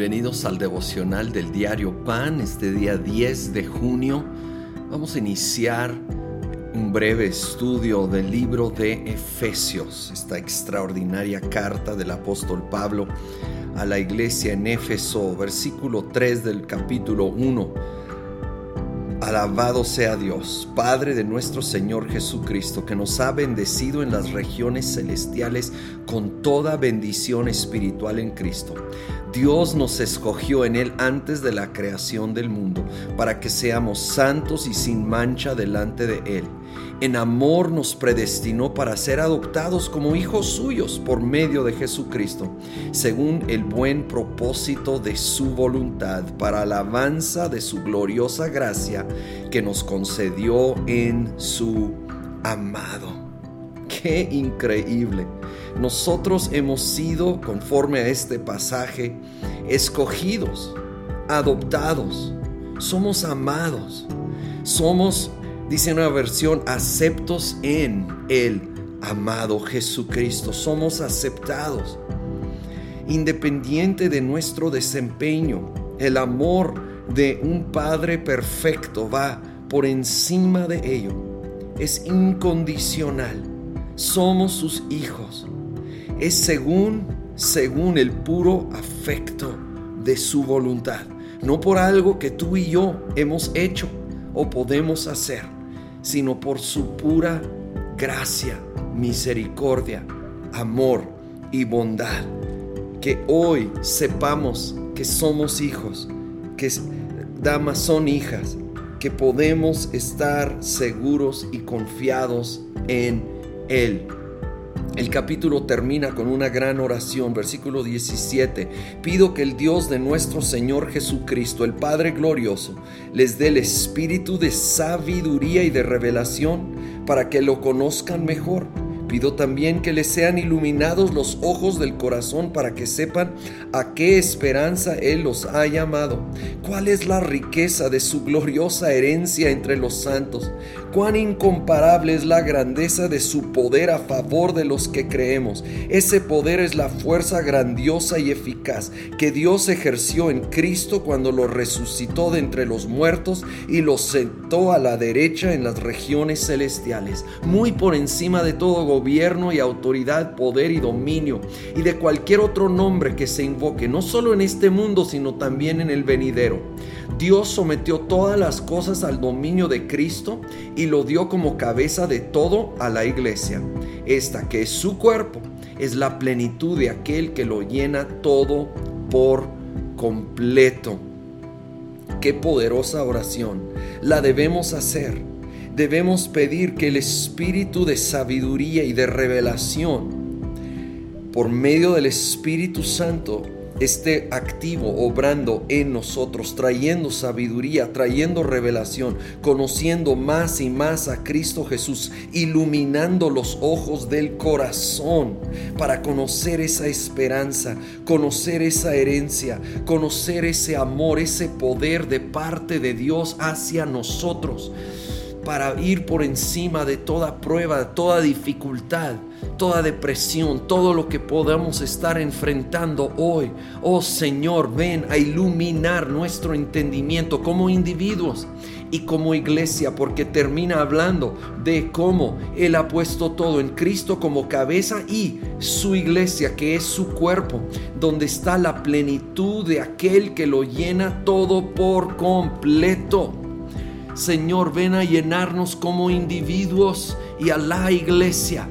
Bienvenidos al devocional del diario Pan, este día 10 de junio. Vamos a iniciar un breve estudio del libro de Efesios, esta extraordinaria carta del apóstol Pablo a la iglesia en Éfeso, versículo 3 del capítulo 1 Alabado sea Dios, Padre de nuestro Señor Jesucristo, que nos ha bendecido en las regiones celestiales con toda bendición espiritual en Cristo. Dios nos escogió en Él antes de la creación del mundo, para que seamos santos y sin mancha delante de Él en amor nos predestinó para ser adoptados como hijos suyos por medio de Jesucristo, según el buen propósito de su voluntad, para alabanza de su gloriosa gracia que nos concedió en su amado. ¡Qué increíble! Nosotros hemos sido, conforme a este pasaje, escogidos, adoptados, somos amados, somos Dice una versión, aceptos en el amado Jesucristo. Somos aceptados. Independiente de nuestro desempeño, el amor de un Padre perfecto va por encima de ello. Es incondicional. Somos sus hijos. Es según, según el puro afecto de su voluntad. No por algo que tú y yo hemos hecho o podemos hacer sino por su pura gracia, misericordia, amor y bondad. Que hoy sepamos que somos hijos, que damas son hijas, que podemos estar seguros y confiados en Él. El capítulo termina con una gran oración, versículo 17. Pido que el Dios de nuestro Señor Jesucristo, el Padre glorioso, les dé el espíritu de sabiduría y de revelación para que lo conozcan mejor Pido también que les sean iluminados los ojos del corazón para que sepan a qué esperanza Él los ha llamado, cuál es la riqueza de su gloriosa herencia entre los santos, cuán incomparable es la grandeza de su poder a favor de los que creemos. Ese poder es la fuerza grandiosa y eficaz que Dios ejerció en Cristo cuando lo resucitó de entre los muertos y lo sentó a la derecha en las regiones celestiales, muy por encima de todo gobierno y autoridad, poder y dominio, y de cualquier otro nombre que se invoque, no solo en este mundo, sino también en el venidero. Dios sometió todas las cosas al dominio de Cristo y lo dio como cabeza de todo a la iglesia. Esta que es su cuerpo, es la plenitud de aquel que lo llena todo por completo. Qué poderosa oración. La debemos hacer debemos pedir que el espíritu de sabiduría y de revelación, por medio del Espíritu Santo, esté activo, obrando en nosotros, trayendo sabiduría, trayendo revelación, conociendo más y más a Cristo Jesús, iluminando los ojos del corazón para conocer esa esperanza, conocer esa herencia, conocer ese amor, ese poder de parte de Dios hacia nosotros para ir por encima de toda prueba, toda dificultad, toda depresión, todo lo que podamos estar enfrentando hoy. Oh Señor, ven a iluminar nuestro entendimiento como individuos y como iglesia, porque termina hablando de cómo Él ha puesto todo en Cristo como cabeza y su iglesia, que es su cuerpo, donde está la plenitud de aquel que lo llena todo por completo. Señor, ven a llenarnos como individuos y a la iglesia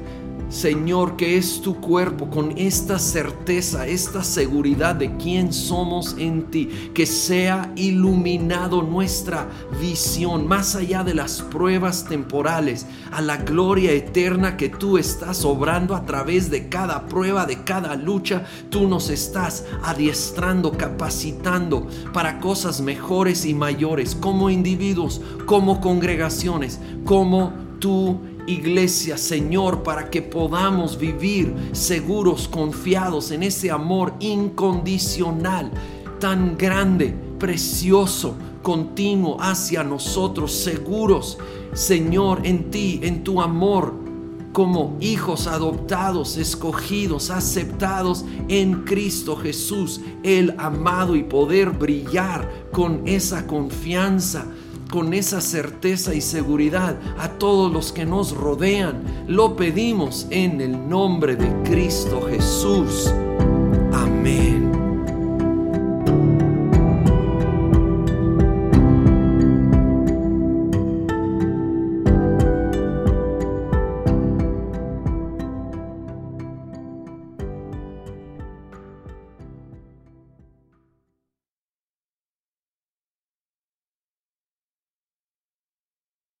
Señor, que es tu cuerpo, con esta certeza, esta seguridad de quién somos en ti, que sea iluminado nuestra visión más allá de las pruebas temporales, a la gloria eterna que tú estás obrando a través de cada prueba, de cada lucha, tú nos estás adiestrando, capacitando para cosas mejores y mayores, como individuos, como congregaciones, como tú iglesia, Señor, para que podamos vivir seguros, confiados en ese amor incondicional, tan grande, precioso, continuo hacia nosotros, seguros, Señor, en ti, en tu amor como hijos adoptados, escogidos, aceptados en Cristo Jesús, el amado, y poder brillar con esa confianza, con esa certeza y seguridad a todos los que nos rodean. Lo pedimos en el nombre de Cristo Jesús.